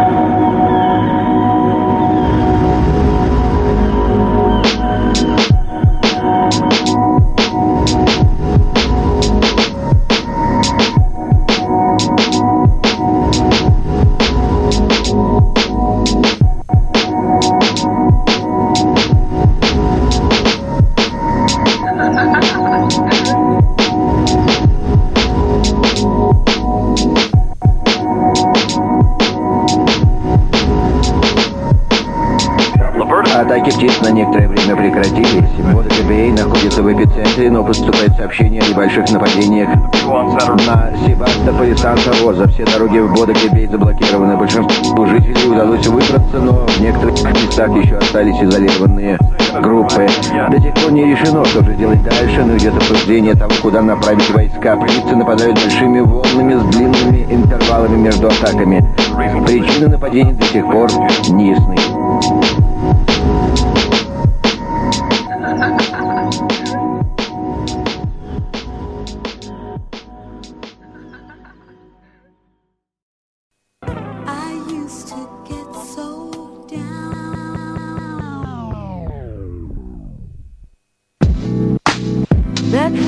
you сообщение о небольших нападениях на Себастополь и Санта-Роза. Все дороги в Бодок Бей заблокированы. Большинству жителей удалось выбраться, но в некоторых местах еще остались изолированные группы. До сих пор не решено, что же делать дальше, но идет обсуждение того, куда направить войска. Птицы нападают большими волнами с длинными интервалами между атаками. Причины нападений до сих пор не that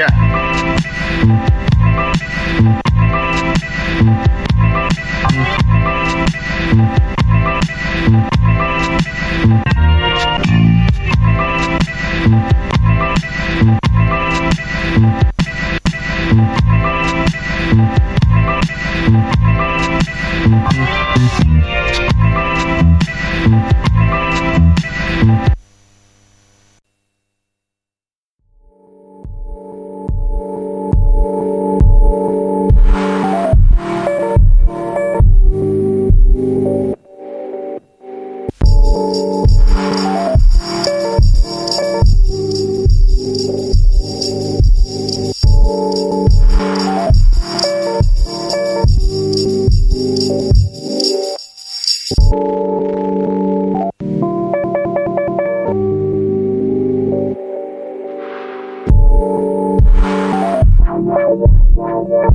Yeah. Música